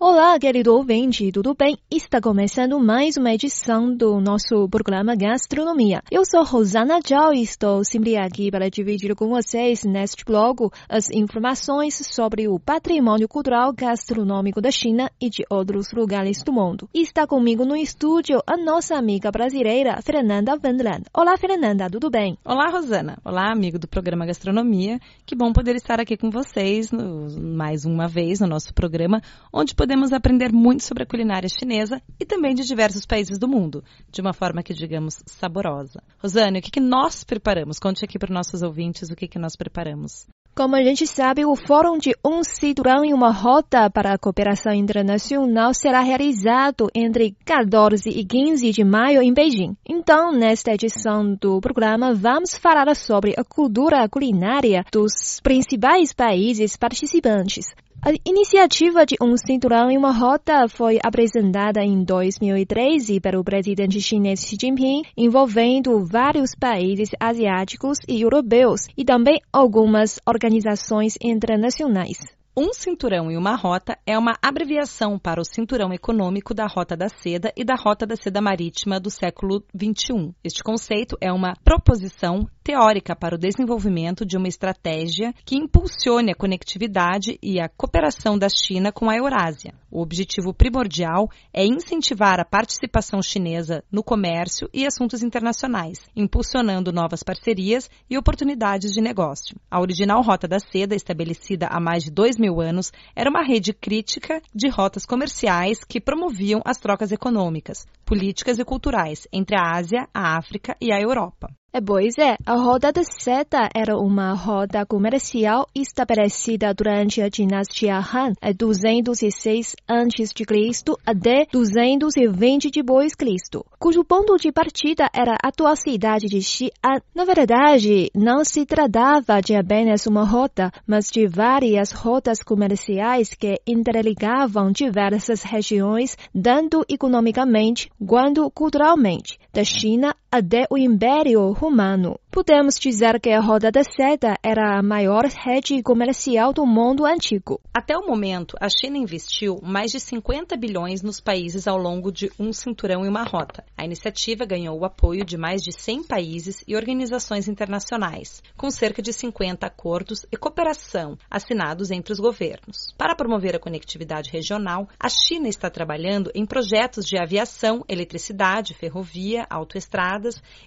Olá, querido ouvinte, tudo bem? Está começando mais uma edição do nosso programa Gastronomia. Eu sou Rosana Zhao e estou sempre aqui para dividir com vocês neste blog as informações sobre o patrimônio cultural gastronômico da China e de outros lugares do mundo. Está comigo no estúdio a nossa amiga brasileira Fernanda Wendland. Olá, Fernanda, tudo bem? Olá, Rosana. Olá, amigo do programa Gastronomia. Que bom poder estar aqui com vocês no, mais uma vez no nosso programa, onde podemos podemos aprender muito sobre a culinária chinesa e também de diversos países do mundo, de uma forma que digamos saborosa. Rosane, o que, que nós preparamos? Conte aqui para os nossos ouvintes o que, que nós preparamos. Como a gente sabe, o Fórum de Um Cinturão e uma Rota para a Cooperação Internacional será realizado entre 14 e 15 de maio em Beijing. Então, nesta edição do programa, vamos falar sobre a cultura culinária dos principais países participantes. A iniciativa de um cinturão e uma rota foi apresentada em 2013 pelo presidente chinês Xi Jinping, envolvendo vários países asiáticos e europeus e também algumas organizações internacionais. Um cinturão e uma rota é uma abreviação para o cinturão econômico da Rota da Seda e da Rota da Seda Marítima do século XXI. Este conceito é uma proposição teórica para o desenvolvimento de uma estratégia que impulsione a conectividade e a cooperação da China com a Eurásia. O objetivo primordial é incentivar a participação chinesa no comércio e assuntos internacionais, impulsionando novas parcerias e oportunidades de negócio. A original Rota da Seda, estabelecida há mais de dois mil anos, era uma rede crítica de rotas comerciais que promoviam as trocas econômicas, políticas e culturais entre a Ásia, a África e a Europa. É, pois é, a Roda da Seda era uma roda comercial estabelecida durante a dinastia Han, em 206 a.C. até 220 d.C., cujo ponto de partida era a atual cidade de Xi'an. Na verdade, não se tratava de apenas uma rota, mas de várias rotas comerciais que interligavam diversas regiões, tanto economicamente quanto culturalmente, da China até o Império Romano. Podemos dizer que a Roda da Seda era a maior rede comercial do mundo antigo. Até o momento, a China investiu mais de 50 bilhões nos países ao longo de um cinturão e uma rota. A iniciativa ganhou o apoio de mais de 100 países e organizações internacionais, com cerca de 50 acordos e cooperação assinados entre os governos. Para promover a conectividade regional, a China está trabalhando em projetos de aviação, eletricidade, ferrovia,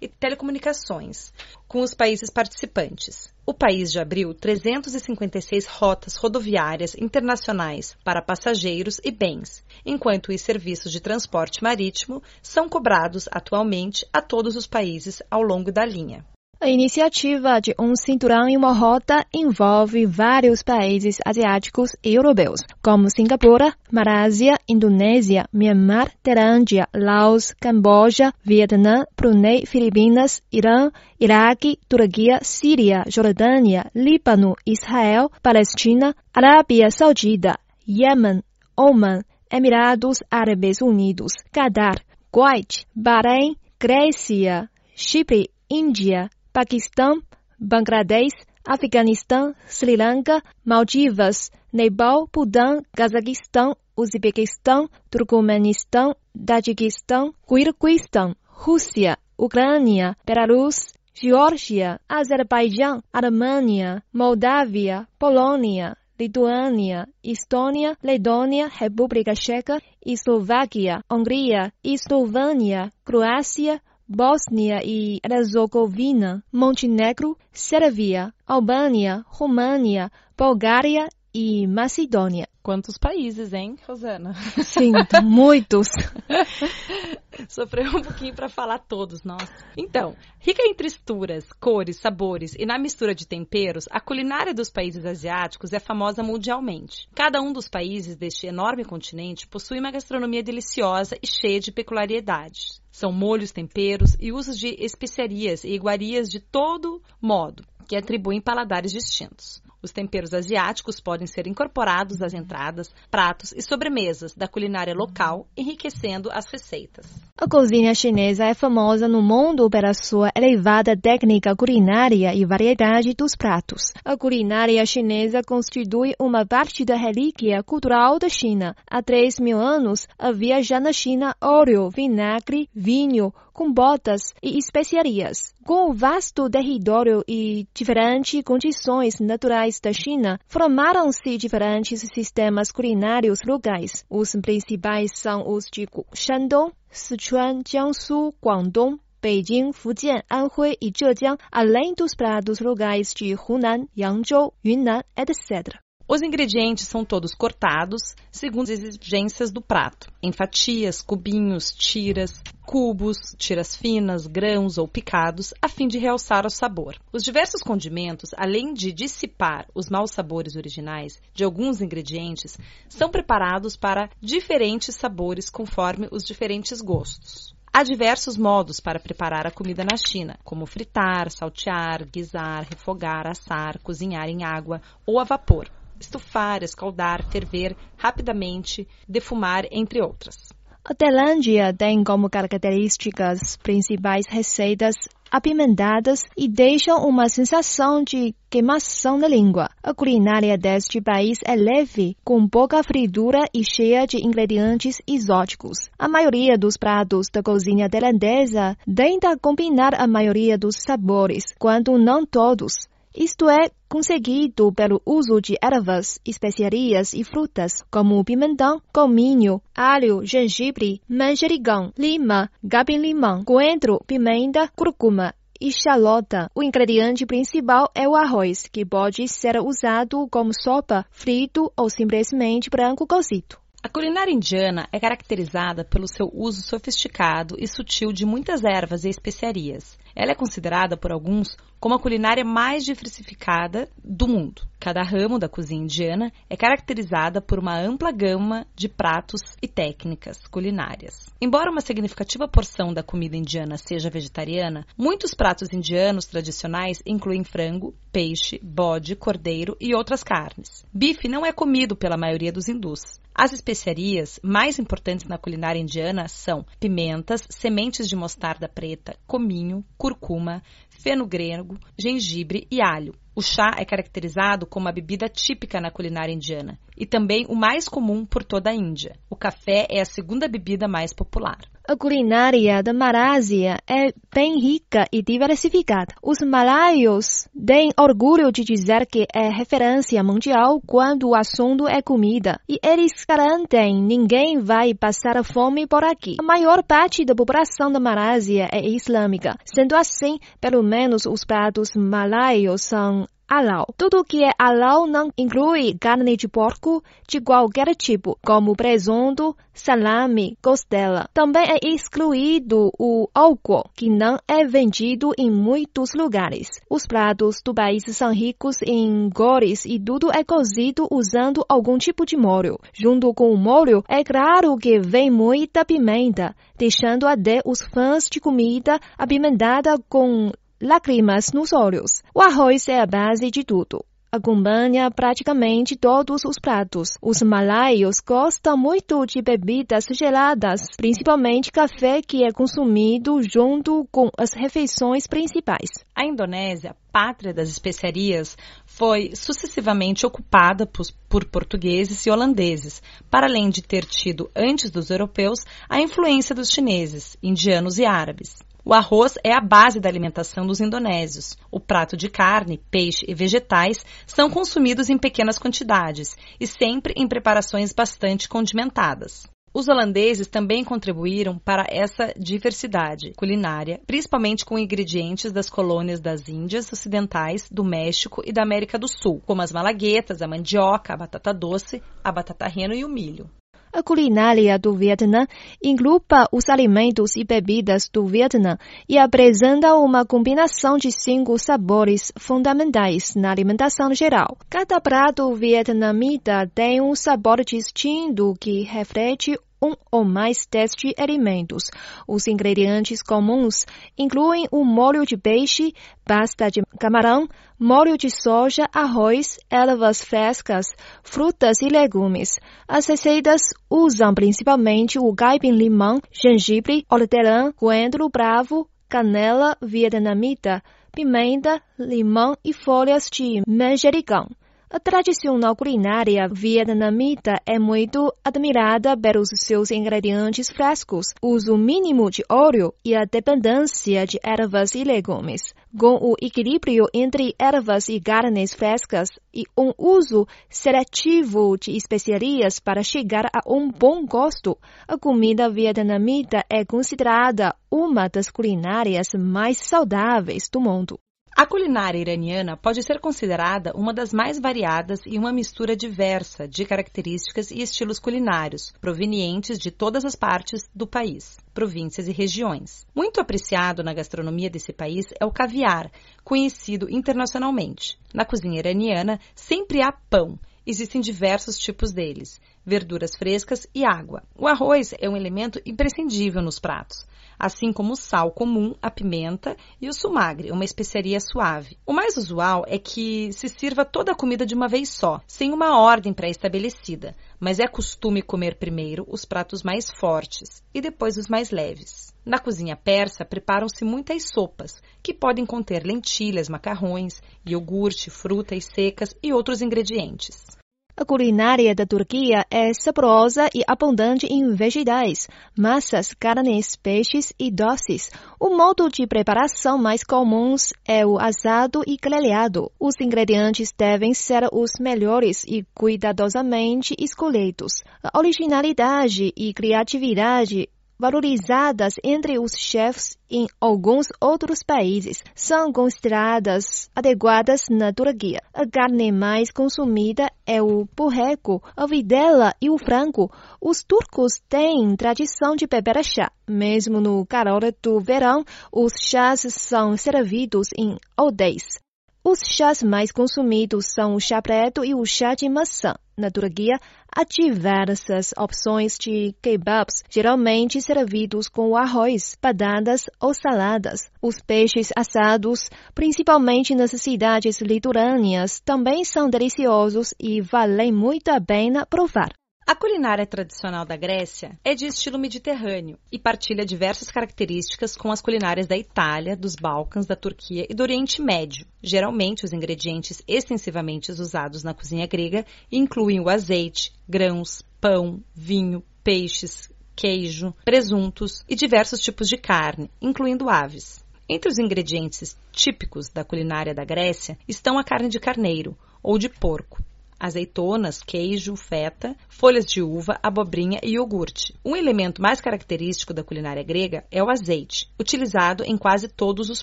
e telecomunicações com os países participantes. O país já abriu 356 rotas rodoviárias internacionais para passageiros e bens, enquanto os serviços de transporte marítimo são cobrados atualmente a todos os países ao longo da linha. A iniciativa de um cinturão e uma rota envolve vários países asiáticos e europeus, como Singapura, Malásia, Indonésia, Myanmar, Tailândia, Laos, Camboja, Vietnã, Brunei, Filipinas, Irã, Iraque, Turquia, Síria, Jordânia, Líbano, Israel, Palestina, Arábia Saudita, Iêmen, Oman, Emirados Árabes Unidos, Qatar, Kuwait, Bahrein, Grécia, Chipre, Índia, Paquistão, Bangladesh, Afeganistão, Sri Lanka, Maldivas, Nepal, Butão, Cazaquistão, Uzbequistão, Turcomenistão, Tajiquistão, Quirguistão, Rússia, Ucrânia, Belarus, Geórgia, Azerbaijão, Alemanha, Moldávia, Polônia, Lituânia, Estônia, Letônia, República Checa, Eslováquia, Hungria, Eslovênia, Croácia, Bósnia e Herzegovina, Montenegro, Sérvia, Albânia, România, Bulgária e Macedônia. Quantos países, hein, Rosana? Sim, muitos. Sofreu um pouquinho para falar todos, nossa. Então, rica em texturas, cores, sabores e na mistura de temperos, a culinária dos países asiáticos é famosa mundialmente. Cada um dos países deste enorme continente possui uma gastronomia deliciosa e cheia de peculiaridades. São molhos, temperos e usos de especiarias e iguarias de todo modo, que atribuem paladares distintos. Os temperos asiáticos podem ser incorporados às entradas, pratos e sobremesas da culinária local, enriquecendo as receitas. A cozinha chinesa é famosa no mundo pela sua elevada técnica culinária e variedade dos pratos. A culinária chinesa constitui uma parte da relíquia cultural da China. Há 3 mil anos havia já na China óleo, vinagre, vinho, com botas e especiarias. Com o vasto território e diferentes condições naturais da China, formaram-se diferentes sistemas culinários locais. Os principais são os de Shandong, Sichuan, Jiangsu, Guangdong, Beijing, Fujian, Anhui e Zhejiang, além dos pratos locais de Hunan, Yangzhou, Yunnan, etc. Os ingredientes são todos cortados segundo as exigências do prato, em fatias, cubinhos, tiras, cubos, tiras finas, grãos ou picados, a fim de realçar o sabor. Os diversos condimentos, além de dissipar os maus sabores originais de alguns ingredientes, são preparados para diferentes sabores conforme os diferentes gostos. Há diversos modos para preparar a comida na China, como fritar, saltear, guisar, refogar, assar, cozinhar em água ou a vapor estufar, escaldar, ferver rapidamente, defumar, entre outras. A Tailândia tem como características principais receitas apimentadas e deixam uma sensação de queimação na língua. A culinária deste país é leve, com pouca fritura e cheia de ingredientes exóticos. A maioria dos pratos da cozinha tailandesa tenta combinar a maioria dos sabores, quando não todos. Isto é conseguido pelo uso de ervas, especiarias e frutas, como pimentão, cominho, alho, gengibre, manjericão, lima, capim-limão, coentro, pimenta, cúrcuma e xalota. O ingrediente principal é o arroz, que pode ser usado como sopa, frito ou simplesmente branco cozido. A culinária indiana é caracterizada pelo seu uso sofisticado e sutil de muitas ervas e especiarias. Ela é considerada por alguns como a culinária mais diversificada do mundo. Cada ramo da cozinha indiana é caracterizada por uma ampla gama de pratos e técnicas culinárias. Embora uma significativa porção da comida indiana seja vegetariana, muitos pratos indianos tradicionais incluem frango, peixe, bode, cordeiro e outras carnes. Bife não é comido pela maioria dos hindus. As especiarias mais importantes na culinária indiana são pimentas, sementes de mostarda preta, cominho, curcuma, fenogreco, gengibre e alho. O chá é caracterizado como a bebida típica na culinária indiana e também o mais comum por toda a Índia. O café é a segunda bebida mais popular. A culinária da Malásia é bem rica e diversificada. Os malaios têm orgulho de dizer que é referência mundial quando o assunto é comida. E eles garantem ninguém vai passar fome por aqui. A maior parte da população da Malásia é islâmica. Sendo assim, pelo menos os pratos malaios são halal. Tudo que é halal não inclui carne de porco de qualquer tipo, como presunto, salame, costela. Também é excluído o álcool, que não é vendido em muitos lugares. Os pratos do país são ricos em cores e tudo é cozido usando algum tipo de molho. Junto com o molho, é claro que vem muita pimenta, deixando até os fãs de comida apimentada com lágrimas nos olhos. O arroz é a base de tudo. Acompanha praticamente todos os pratos. Os malaios gostam muito de bebidas geladas, principalmente café que é consumido junto com as refeições principais. A Indonésia, pátria das especiarias, foi sucessivamente ocupada por, por, portugueses e holandeses, para além de ter tido, antes dos europeus, a influência dos chineses, indianos e árabes. O arroz é a base da alimentação dos indonésios. O prato de carne, peixe e vegetais são consumidos em pequenas quantidades e sempre em preparações bastante condimentadas. Os holandeses também contribuíram para essa diversidade culinária, principalmente com ingredientes das colônias das Índias Ocidentais, do México e da América do Sul, como as malaguetas, a mandioca, a batata doce, a batata reno e o milho. A culinária do Vietnã engloba os alimentos e bebidas do Vietnã e apresenta uma combinação de cinco sabores fundamentais na alimentação geral. Cada prato vietnamita tem um sabor distinto que reflete um ou mais destes alimentos. Os ingredientes comuns incluem o molho de peixe, pasta de camarão, molho de soja, arroz, ervas frescas, frutas e legumes. As receitas usam principalmente o caipim-limão, gengibre, hortelã, coentro bravo, canela vietnamita, pimenta, limão e folhas de manjericão. A tradicional culinária vietnamita é muito admirada pelos seus ingredientes frescos, uso mínimo de óleo e a dependência de ervas e legumes. Com o equilíbrio entre ervas e carnes frescas e um uso seletivo de especiarias para chegar a um bom gosto, a comida vietnamita é considerada uma das culinárias mais saudáveis do mundo. A culinária iraniana pode ser considerada uma das mais variadas e uma mistura diversa de características e estilos culinários, provenientes de todas as partes do país, províncias e regiões. Muito apreciado na gastronomia desse país é o caviar, conhecido internacionalmente. Na cozinha iraniana, sempre há pão. Existem diversos tipos deles, verduras frescas e água. O arroz é um elemento imprescindível nos pratos assim como o sal comum, a pimenta e o sumagre, uma especiaria suave. O mais usual é que se sirva toda a comida de uma vez só, sem uma ordem pré-estabelecida, mas é costume comer primeiro os pratos mais fortes e depois os mais leves. Na cozinha persa, preparam-se muitas sopas, que podem conter lentilhas, macarrões, iogurte, frutas secas e outros ingredientes. A culinária da Turquia é saborosa e abundante em vegetais, massas, carnes, peixes e doces. O modo de preparação mais comum é o assado e grelhado. Os ingredientes devem ser os melhores e cuidadosamente escolhidos. A originalidade e criatividade valorizadas entre os chefes em alguns outros países, são consideradas adequadas na Turquia. A carne mais consumida é o borrego, a videla e o frango. Os turcos têm tradição de beber chá. Mesmo no calor do verão, os chás são servidos em aldeias. Os chás mais consumidos são o chá preto e o chá de maçã. Na Turquia, há diversas opções de kebabs, geralmente servidos com arroz, batatas ou saladas. Os peixes assados, principalmente nas cidades litorâneas, também são deliciosos e valem muito a pena provar. A culinária tradicional da Grécia é de estilo mediterrâneo e partilha diversas características com as culinárias da Itália, dos Balcãs, da Turquia e do Oriente Médio. Geralmente, os ingredientes extensivamente usados na cozinha grega incluem o azeite, grãos, pão, vinho, peixes, queijo, presuntos e diversos tipos de carne, incluindo aves. Entre os ingredientes típicos da culinária da Grécia estão a carne de carneiro ou de porco, azeitonas, queijo, feta, folhas de uva, abobrinha e iogurte. Um elemento mais característico da culinária grega é o azeite, utilizado em quase todos os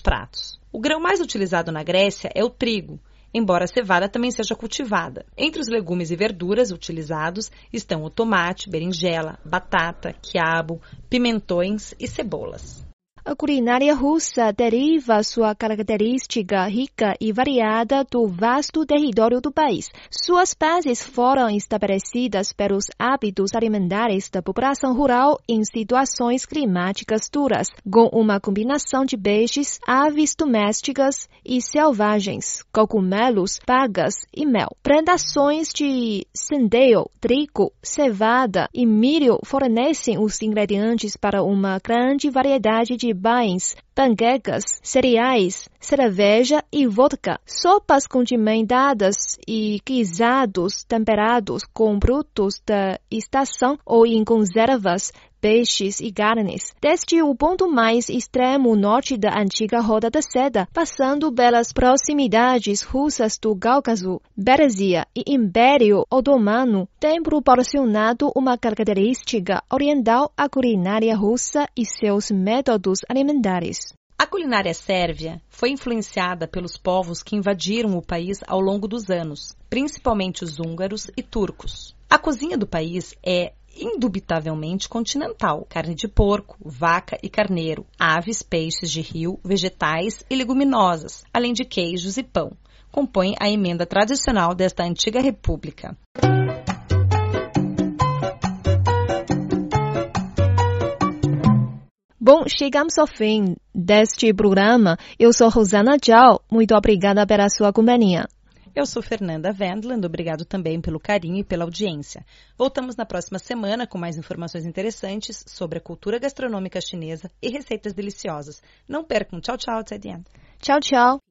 pratos. O grão mais utilizado na Grécia é o trigo, embora a cevada também seja cultivada. Entre os legumes e verduras utilizados estão o tomate, berinjela, batata, quiabo, pimentões e cebolas. A culinária russa deriva sua característica rica e variada do vasto território do país. Suas bases foram estabelecidas pelos hábitos alimentares da população rural em situações climáticas duras, com uma combinação de peixes, aves domésticas e selvagens, cogumelos, pagas e mel. Plantações de centeio, trigo, cevada e milho fornecem os ingredientes para uma grande variedade de pães, panquecas, cereais, cerveja e vodka, sopas condimentadas e guisados temperados com produtos da estação ou em conservas, peixes e carnes, desde o ponto mais extremo norte da antiga Roda da Seda, passando pelas proximidades russas do Cáucaso, Pérsia e Império Otomano, tem proporcionado uma característica oriental à culinária russa e seus métodos alimentares. A culinária sérvia foi influenciada pelos povos que invadiram o país ao longo dos anos, principalmente os húngaros e turcos. A cozinha do país é indubitavelmente continental: carne de porco, vaca e carneiro, aves, peixes de rio, vegetais e leguminosas, além de queijos e pão. Compõe a emenda tradicional desta antiga república. Bom, chegamos ao fim deste programa. Eu sou Rosana Zhao. Muito obrigada pela sua companhia. Eu sou Fernanda Wendland, obrigado também pelo carinho e pela audiência. Voltamos na próxima semana com mais informações interessantes sobre a cultura gastronômica chinesa e receitas deliciosas. Não percam. Tchau, tchau, Tchau, tchau.